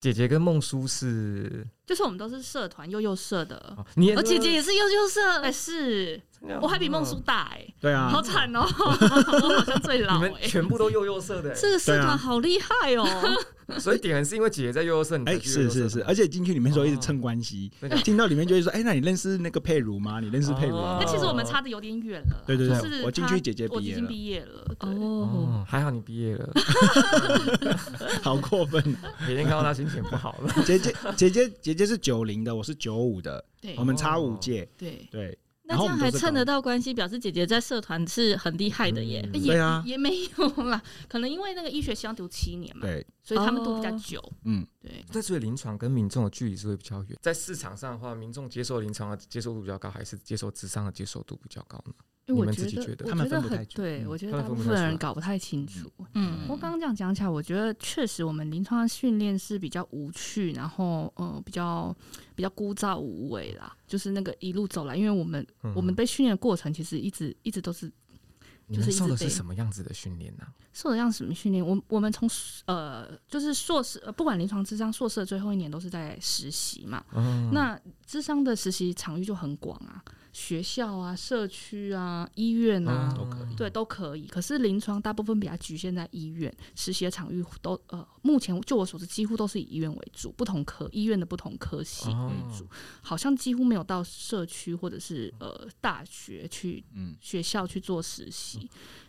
姐姐跟孟叔是，就是我们都是社团幼幼社的，哦、你我姐姐也是幼幼社，哎是，我还比梦叔大哎，对啊，好惨哦，我好像最老你们，全部都幼幼色的，这个社团好厉害哦。所以点是因为姐姐在幼幼社，哎，是是是，而且进去里面时候一直蹭关系，进到里面就会说，哎，那你认识那个佩如吗？你认识佩如吗？那其实我们差的有点远了，对对对，我进去姐姐毕业了，我已经毕业了，哦，还好你毕业了，好过分，每天看到他心情不好了。姐姐姐姐姐姐是九零的，我是九五的，对，我们差五届，对。对。那这样还蹭得到关系，表示姐姐在社团是很厉害的耶。也啊，也没有啦，可能因为那个医学相读七年嘛，对，所以他们读比较久。嗯，对。那所以临床跟民众的距离是会比较远。在市场上的话，民众接受临床的接受度比较高，还是接受智商的接受度比较高呢？因为我们自己觉得，他们分不太对，我觉得大部分人搞不太清楚。嗯，我刚刚这样讲起来，我觉得确实我们临床的训练是比较无趣，然后呃比较比较枯燥无味啦。就是那个一路走来，因为我们我们被训练的过程其实一直一直都是，就是受的是什么样子的训练呢？受的样什么训练？我我们从呃就是硕士，不管临床智商硕士的最后一年都是在实习嘛。那智商的实习场域就很广啊。学校啊、社区啊、医院啊，都可以，对，都可以。可是临床大部分比较局限在医院，实习的场域都呃，目前就我所知，几乎都是以医院为主，不同科医院的不同科系为主，哦、好像几乎没有到社区或者是呃大学去，嗯，学校去做实习。嗯、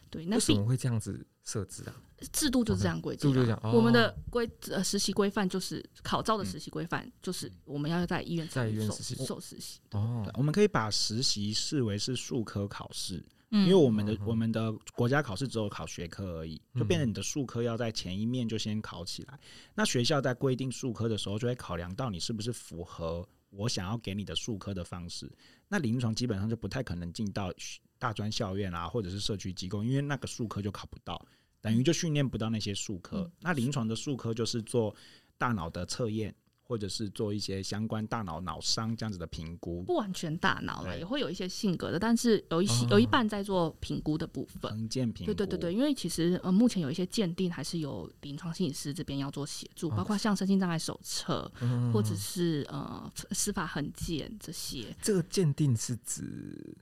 对，那为什么会这样子设置啊？制度就是这样规定。就讲，我们的规呃实习规范就是考照的实习规范，就是我们要在医院在医院实习受实习。哦，我们可以把实习视为是术科考试，因为我们的我们的国家考试只有考学科而已，就变成你的术科要在前一面就先考起来。那学校在规定术科的时候，就会考量到你是不是符合我想要给你的术科的方式。那临床基本上就不太可能进到大专校院啊，或者是社区机构，因为那个术科就考不到。等于就训练不到那些术科，嗯、那临床的术科就是做大脑的测验，或者是做一些相关大脑脑伤这样子的评估。不完全大脑了，也会有一些性格的，但是有一些、哦、有一半在做评估的部分。横鉴评估。对对对对，因为其实呃，目前有一些鉴定还是有临床心理师这边要做协助，包括像身心障碍手册，嗯、或者是呃司法痕鉴这些。这个鉴定是指？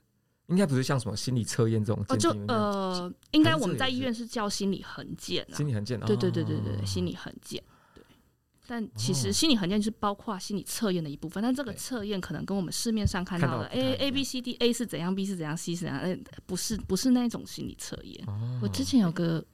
应该不是像什么心理测验这种，哦，就呃，应该我们在医院是叫心理衡鉴，心理横件，对对对对对，心理衡鉴，对。但其实心理衡鉴是包括心理测验的一部分，但这个测验可能跟我们市面上看到的 A A B C D A 是怎样，B 是怎样，C 是怎样，不是不是那种心理测验。我之前有个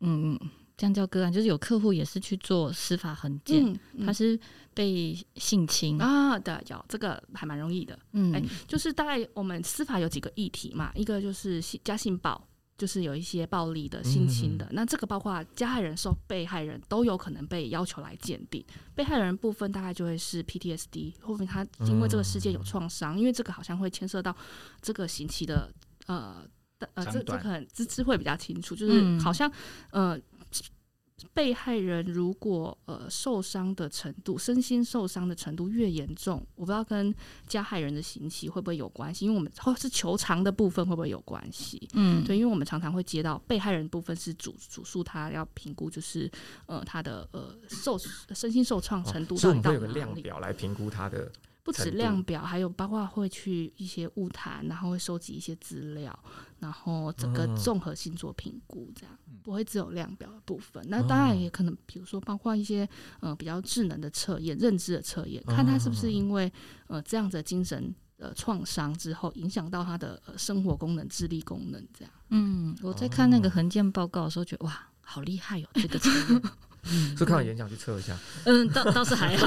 嗯。这样叫个案，就是有客户也是去做司法衡鉴，嗯嗯、他是被性侵。啊，对，有这个还蛮容易的，嗯，欸、就是大概我们司法有几个议题嘛，一个就是性家性暴，就是有一些暴力的性侵的，嗯、那这个包括加害人受被害人都有可能被要求来鉴定，被害人部分大概就会是 PTSD，后面他因为这个事件有创伤，嗯、因为这个好像会牵涉到这个刑期的呃呃，这这可能知知会比较清楚，就是好像、嗯、呃。被害人如果呃受伤的程度，身心受伤的程度越严重，我不知道跟加害人的刑期会不会有关系，因为我们或是求偿的部分会不会有关系？嗯，对，因为我们常常会接到被害人部分是主主诉，他要评估就是呃他的呃受身心受创程度到底到哪里，所以我们会有个量表来评估他的。不止量表，还有包括会去一些物谈，然后会收集一些资料，然后整个综合性做评估，这样不会只有量表的部分。那当然也可能，比如说包括一些呃比较智能的测验、认知的测验，看他是不是因为呃这样子的精神呃创伤之后，影响到他的生活功能、智力功能这样。嗯，我在看那个横鉴报告的时候，觉得哇，好厉害哦，这个测验。嗯，就看完演讲去测一下。嗯，倒倒是还好。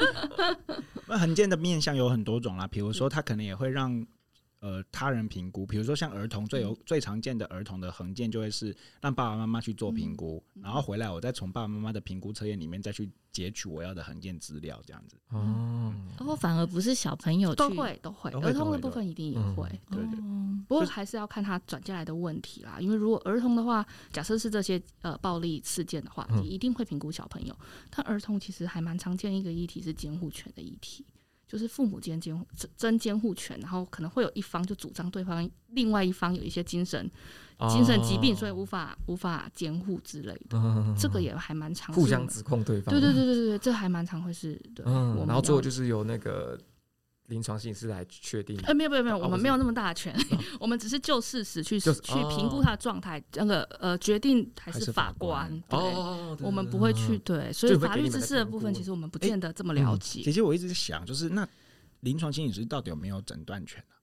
那衡鉴的面相有很多种啦，比如说他可能也会让。呃，他人评估，比如说像儿童最有最常见的儿童的衡鉴，就会是让爸爸妈妈去做评估，嗯、然后回来我再从爸爸妈妈的评估测验里面再去截取我要的衡鉴资料，这样子。哦、嗯，我反而不是小朋友都会都会，儿童的部分一定也会。对对。不过还是要看他转进来的问题啦，因为如果儿童的话，假设是这些呃暴力事件的话，你一定会评估小朋友。但儿童其实还蛮常见一个议题是监护权的议题。就是父母间监护争监护权，然后可能会有一方就主张对方另外一方有一些精神、哦、精神疾病，所以无法无法监护之类的，嗯、这个也还蛮常互相指控对方。对对对对对，这还蛮常会是对。嗯，然后最后就是有那个。临床心理师来确定？呃，没有没有没有，我们没有那么大的权利，我们只是就事实去去评估他的状态，那个呃决定还是法官。哦，我们不会去对，所以法律知识的部分，其实我们不见得这么了解。姐姐我一直在想，就是那临床心理师到底有没有诊断权啊？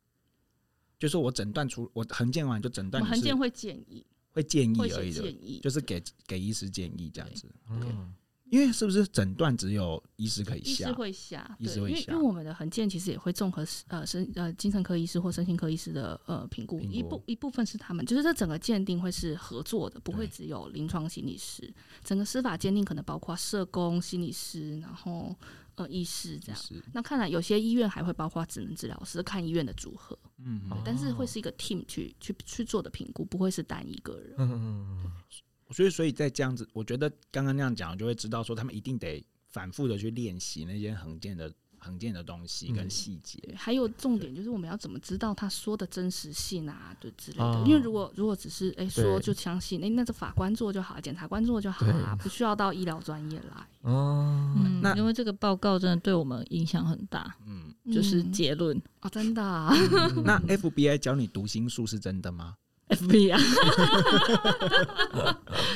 就是我诊断出我横鉴完就诊断，横鉴会建议，会建议而已的，就是给给医师建议这样子。嗯。因为是不是诊断只有医师可以下？医师会下，医师会下。因为我们的横鉴其实也会综合呃身呃精神科医师或身心科医师的呃评估，一部一部分是他们，就是这整个鉴定会是合作的，不会只有临床心理师。整个司法鉴定可能包括社工、心理师，然后呃医师这样。那看来有些医院还会包括职能治疗师，看医院的组合。嗯，但是会是一个 team 去去去做的评估，不会是单一个人。嗯。所以，所以在这样子，我觉得刚刚那样讲，就会知道说，他们一定得反复的去练习那些横件的横鉴的东西跟细节。还有重点就是，我们要怎么知道他说的真实性啊，对之类的。因为如果如果只是哎、欸、说就相信，哎、欸、那个法官做就好，检察官做就好啊，不需要到医疗专业来。哦，那因为这个报告真的对我们影响很大。嗯，就是结论啊，真的、啊。那 FBI 教你读心术是真的吗？F B 啊，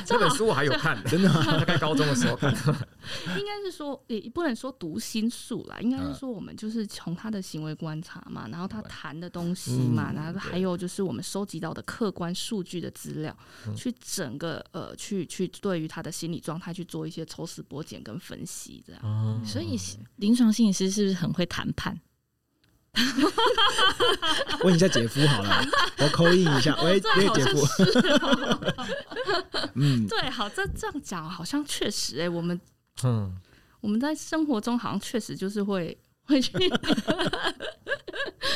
这本书我还有看，真的，大概高中的时候看。应该是说，也不能说读心术啦，应该是说，我们就是从他的行为观察嘛，然后他谈的东西嘛，然后还有就是我们收集到的客观数据的资料，去整个呃，去去对于他的心理状态去做一些抽丝剥茧跟分析，这样。所以，临床心理师是不是很会谈判？问一下姐夫好了，我扣印一下。喂，喂，姐夫。嗯，对，好，这这样讲好像确实，哎、欸，我们，嗯，我们在生活中好像确实就是会会去，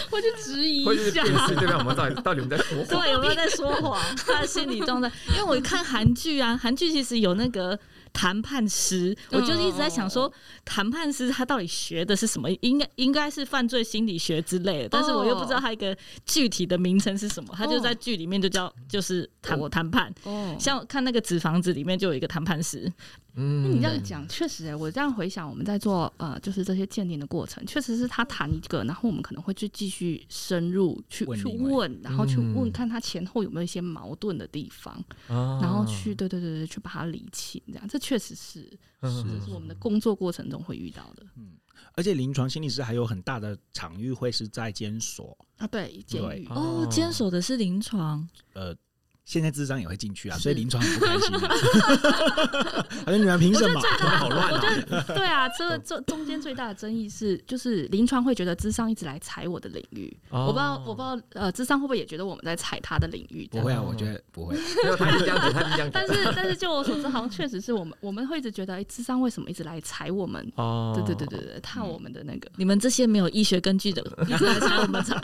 会去质疑一下，对吧？我们到底到底我们在说谎？对，有没有在说谎？他的心理状态，因为我看韩剧啊，韩剧其实有那个。谈判师，我就是一直在想说，谈判师他到底学的是什么？应该应该是犯罪心理学之类的，但是我又不知道他一个具体的名称是什么。他就在剧里面就叫就是谈我谈判。哦，像看那个纸房子里面就有一个谈判师。嗯，你这样讲确实、欸，我这样回想，我们在做呃，就是这些鉴定的过程，确实是他谈一个，然后我们可能会去继续深入去去问，然后去问看他前后有没有一些矛盾的地方，嗯、然后去对对对对，去把它理清，这样这确实是是，是我们的工作过程中会遇到的。嗯，而且临床心理师还有很大的场域会是在监所。啊，对，监狱。哦，监所的是临床，呃。现在智商也会进去啊，所以临床很不开心。还是你们凭什么？好乱啊！对啊，这这中间最大的争议是，就是临床会觉得智商一直来踩我的领域。我不知道，我不知道，呃，智商会不会也觉得我们在踩他的领域？不会啊，我觉得不会。他是这样子，他是这样子。但是，但是就我所知，好像确实是我们，我们会一直觉得，哎，智商为什么一直来踩我们？哦，对对对对对，踏我们的那个，你们这些没有医学根据的，一直来踩我们踩。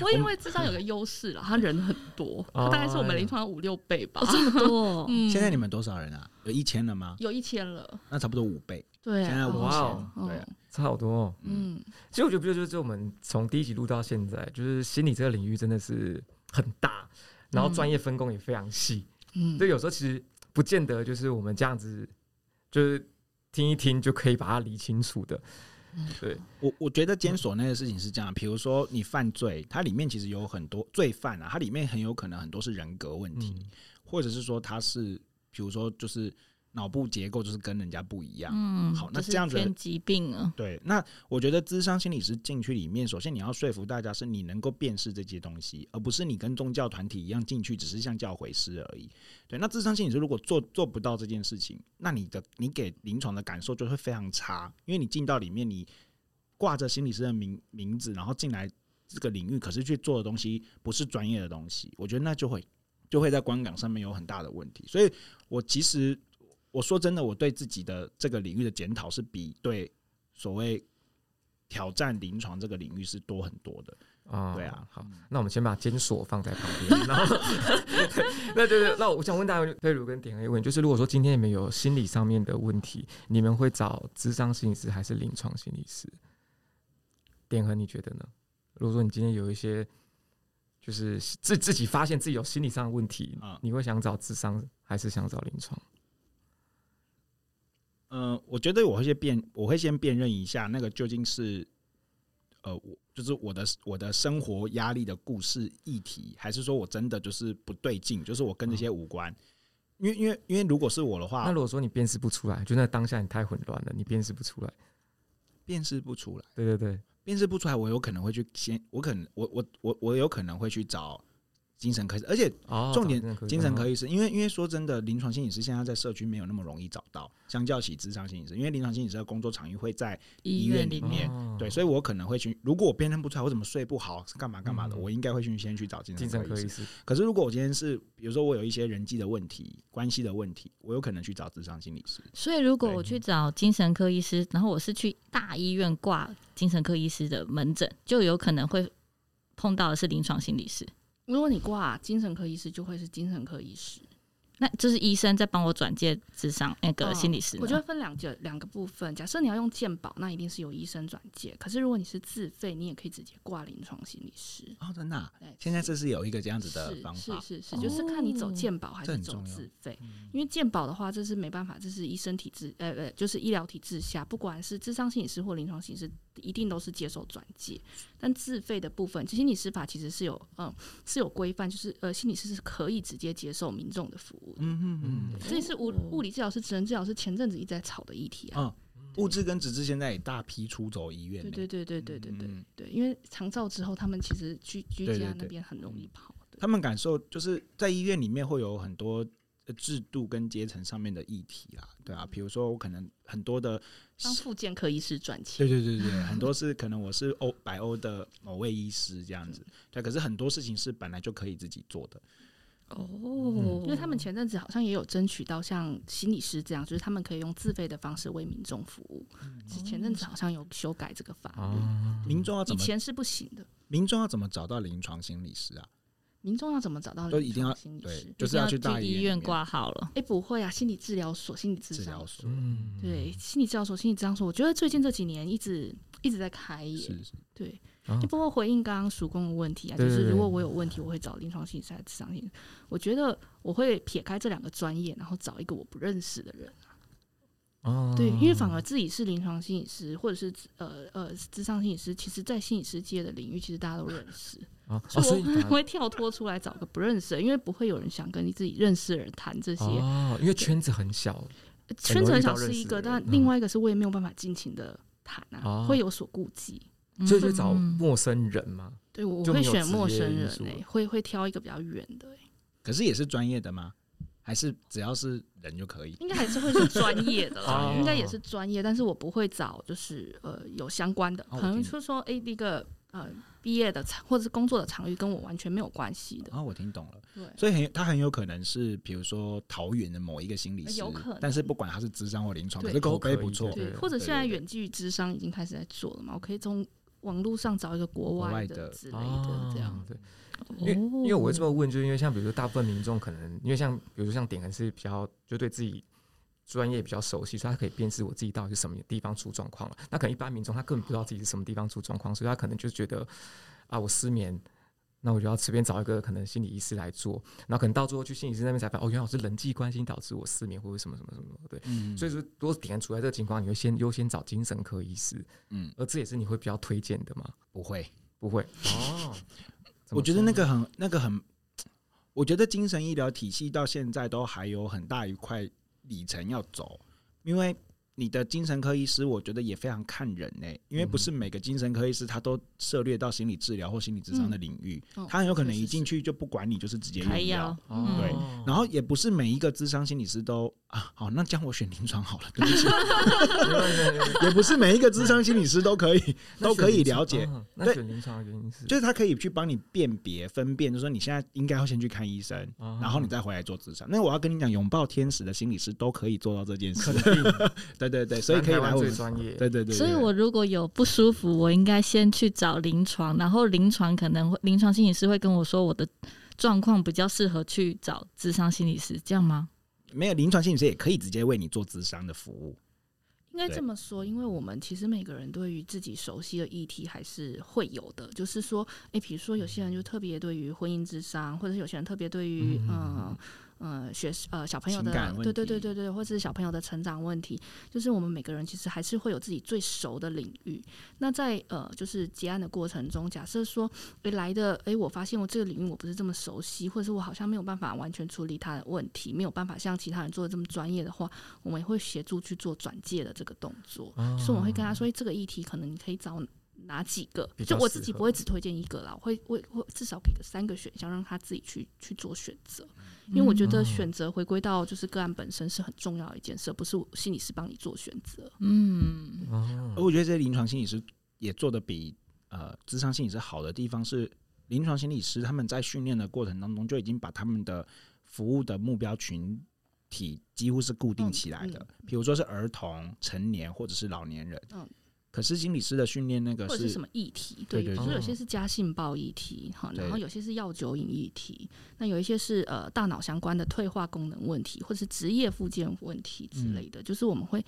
我因为智商有个优势了，他人很。多，大概是我们临床五六倍吧，这么多。现在你们多少人啊？有一千了吗？有一千了，那差不多五倍。对，现在五千，对，差好多。嗯，其实我觉得，不就是我们从第一集录到现在，就是心理这个领域真的是很大，然后专业分工也非常细。嗯，所以有时候其实不见得就是我们这样子，就是听一听就可以把它理清楚的。对我，我觉得监所那个事情是这样，比如说你犯罪，它里面其实有很多罪犯啊，它里面很有可能很多是人格问题，嗯、或者是说他是，比如说就是。脑部结构就是跟人家不一样。嗯，好，那这样子疾病啊。对，那我觉得智商心理师进去里面，首先你要说服大家是你能够辨识这些东西，而不是你跟宗教团体一样进去只是像教诲师而已。对，那智商心理师如果做做不到这件事情，那你的你给临床的感受就会非常差，因为你进到里面，你挂着心理师的名名字，然后进来这个领域，可是去做的东西不是专业的东西，我觉得那就会就会在观感上面有很大的问题。所以我其实。我说真的，我对自己的这个领域的检讨是比对所谓挑战临床这个领域是多很多的。啊，对啊，好，那我们先把监所放在旁边，然后，那就是那我想问大家，佩如跟典衡一问，就是如果说今天你们有心理上面的问题，你们会找智商心理师还是临床心理师？点和，你觉得呢？如果说你今天有一些，就是自自己发现自己有心理上的问题，啊，你会想找智商还是想找临床？嗯、呃，我觉得我会先辨，我会先辨认一下那个究竟是。呃，我就是我的我的生活压力的故事议题，还是说我真的就是不对劲，就是我跟这些无关？因为因为因为如果是我的话，那如果说你辨识不出来，就那当下你太混乱了，你辨识不出来，辨识不出来，对对对，辨识不出来，我有可能会去先，我可能我我我我有可能会去找。精神科医师，而且重点精神科医师，因为因为说真的，临床心理师现在在社区没有那么容易找到，相较起智商心理师，因为临床心理师的工作场域会在医院里面，对，所以我可能会去，如果我辨认不出来，我怎么睡不好，干嘛干嘛的，我应该会去先去找精神科医师。可是如果我今天是，比如说我有一些人际的问题、关系的问题，我有可能去找智商心理师。所以如果我去找精神科医师，然后我是去大医院挂精神科医师的门诊，就有可能会碰到的是临床心理师。如果你挂精神科医师，就会是精神科医师。那这是医生在帮我转介智商那个心理师。我觉得分两个两个部分。假设你要用健保，那一定是由医生转介。可是如果你是自费，你也可以直接挂临床心理师。哦，真的？现在这是有一个这样子的方法。是是是，是，就是看你走健保还是走自费。因为健保的话，这是没办法，这是医生体制，呃呃，就是医疗体制下，不管是智商心理师或临床心理师。一定都是接受转介，但自费的部分，心理师法其实是有嗯是有规范，就是呃心理师是可以直接接受民众的服务嗯。嗯嗯嗯，这是物物理治疗师、职能治疗师前阵子一直在吵的议题啊。物质跟纸质现在也大批出走医院。对对对对对对对对，因为长照之后，他们其实居居家那边很容易跑。他们感受就是在医院里面会有很多制度跟阶层上面的议题啦，对啊，比如说我可能很多的当复健科医师赚钱，对对对对，很多 是可能我是欧白欧的某位医师这样子，对，可是很多事情是本来就可以自己做的，哦，因为他们前阵子好像也有争取到像心理师这样，就是他们可以用自费的方式为民众服务，前阵子好像有修改这个法律，民众要怎么？以前是不行的，民众要怎么找到临床心理师啊？民众要怎么找到？就一定要心理师，就是要去大医院挂号了。哎、欸，不会啊，心理治疗所、心理治疗所，嗯，对，心理治疗所、心理治疗所，我觉得最近这几年一直一直在开业，是是对。就包括回应刚刚曙光的问题啊，就是如果我有问题，我会找临床心理师来咨商心理。我觉得我会撇开这两个专业，然后找一个我不认识的人。哦，对，因为反而自己是临床心理师，或者是呃呃咨商心理师，其实，在心理师界的领域，其实大家都认识。哦，所以我会跳脱出来找个不认识的，因为不会有人想跟你自己认识的人谈这些。哦，因为圈子很小，圈子很小是一个，但另外一个是我也没有办法尽情的谈啊，会有所顾忌。所以就找陌生人嘛。对，我会选陌生人诶，会会挑一个比较远的。可是也是专业的吗？还是只要是人就可以？应该还是会是专业的啦，应该也是专业，但是我不会找就是呃有相关的，可能就是说诶那个呃毕业的场或者是工作的场域跟我完全没有关系的。啊，我听懂了。对，所以很他很有可能是比如说桃园的某一个心理师，有可能，但是不管他是智商或临床，可是口碑不错。对，或者现在远距智商已经开始在做了嘛，我可以从网络上找一个国外的之类的这样。对。因为因为我会这么问，就是因为像比如说大部分民众可能因为像比如说像点还是比较就对自己专业比较熟悉，所以他可以辨识我自己到底是什么地方出状况了。那可能一般民众他根本不知道自己是什么地方出状况，所以他可能就觉得啊我失眠，那我就要随便找一个可能心理医师来做，然后可能到最后去心理师那边才发现哦，原来我是人际关系导致我失眠或者什么什么什么对。嗯。所以说如果典衡处在这个情况，你会先优先找精神科医师，嗯，而这也是你会比较推荐的吗？不会，不会哦。我觉得那个很，那个很，我觉得精神医疗体系到现在都还有很大一块里程要走，因为。你的精神科医师，我觉得也非常看人呢、欸，因为不是每个精神科医师他都涉猎到心理治疗或心理智商的领域，他很有可能一进去就不管你，就是直接用药。对，然后也不是每一个智商心理师都啊，好，那这样我选临床好了，对不起。也不是每一个智商心理师都可以都可以了解。那选临床的原因是，就是他可以去帮你辨别分辨，就是说你现在应该要先去看医生，然后你再回来做智商。那我要跟你讲，拥抱天使的心理师都可以做到这件事。对对对，所以可以来我们专业。对对对，所以我如果有不舒服，我应该先去找临床，然后临床可能会临床心理师会跟我说我的状况比较适合去找智商心理师，这样吗？没有，临床心理师也可以直接为你做智商的服务。应该这么说，因为我们其实每个人对于自己熟悉的议题还是会有的。就是说，哎，比如说有些人就特别对于婚姻智商，或者是有些人特别对于嗯。呃呃，学呃小朋友的对对对对对，或者是小朋友的成长问题，就是我们每个人其实还是会有自己最熟的领域。那在呃就是结案的过程中，假设说诶来的诶，我发现我这个领域我不是这么熟悉，或者是我好像没有办法完全处理他的问题，没有办法像其他人做的这么专业的话，我们也会协助去做转介的这个动作。哦、所以我们会跟他说，这个议题可能你可以找。哪几个？就我自己不会只推荐一个啦，我会会会至少给个三个选项，让他自己去去做选择。因为我觉得选择回归到就是个案本身是很重要的一件事，不是心理师帮你做选择。嗯，而我觉得这些临床心理师也做的比呃智商心理师好的地方是，临床心理师他们在训练的过程当中就已经把他们的服务的目标群体几乎是固定起来的，比如说是儿童、成年或者是老年人。嗯。可是心理师的训练那个是，或者是什么议题？对，比如说有些是家性暴议题，哈，然后有些是药酒瘾议题，那有一些是呃大脑相关的退化功能问题，或者是职业附件问题之类的。嗯、就是我们会，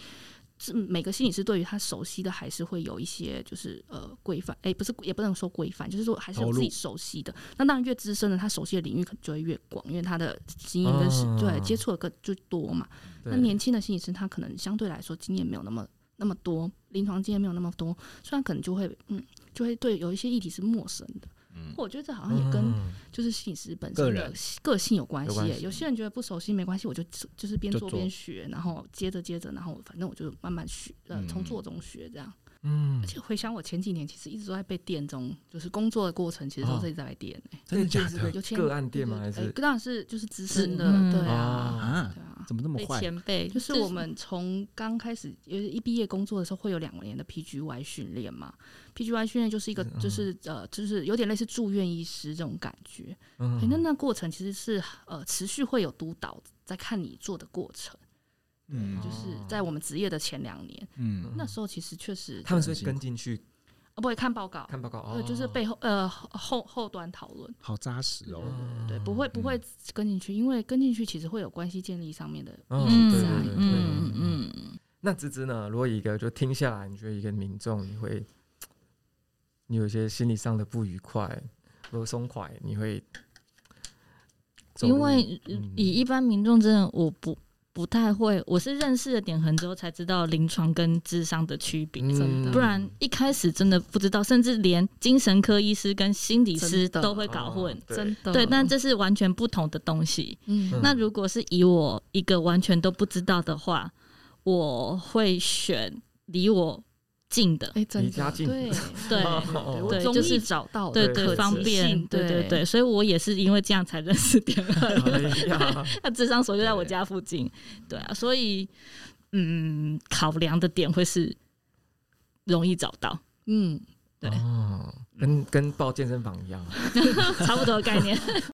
每个心理师对于他熟悉的还是会有一些就是呃规范，哎、欸，不是也不能说规范，就是说还是有自己熟悉的。那当然越资深的，他熟悉的领域可能就会越广，因为他的经验跟是对接触的更就多嘛。那年轻的心理师他可能相对来说经验没有那么。那么多临床经验没有那么多，虽然可能就会嗯，就会对有一些议题是陌生的。嗯，我觉得这好像也跟就是心理师本身的个性有关系。有，有些人觉得不熟悉没关系，我就就是边做边学，然后接着接着，然后反正我就慢慢学，呃，从做中学这样。嗯，而且回想我前几年，其实一直都在被电中，就是工作的过程，其实都是一直在被电。真的假的？有个案电吗？还是？当然是就是资深的，对啊，对啊，怎么那么坏？前辈就是我们从刚开始，因为一毕业工作的时候会有两年的 PGY 训练嘛，PGY 训练就是一个就是呃就是有点类似住院医师这种感觉。嗯，那那过程其实是呃持续会有督导在看你做的过程。嗯，就是在我们职业的前两年，嗯，那时候其实确实他们是会跟进去，哦，不会看报告，看报告，对，就是背后呃后后端讨论，好扎实哦，对，不会不会跟进去，因为跟进去其实会有关系建立上面的，嗯嗯嗯。那芝芝呢？如果一个就听下来，你觉得一个民众你会，你有一些心理上的不愉快不松快，你会，因为以一般民众真的我不。不太会，我是认识了点痕之后才知道临床跟智商的区别，真的，不然一开始真的不知道，甚至连精神科医师跟心理师都会搞混，真的，对，但这是完全不同的东西。嗯，那如果是以我一个完全都不知道的话，我会选离我近的，哎，离家近，对对 对，就是找到对对方便，对。对对，所以我也是因为这样才认识点痕。他 智商所就在我家附近，对啊，所以嗯，考量的点会是容易找到，嗯，对，跟跟报健身房一样，差不多的概念。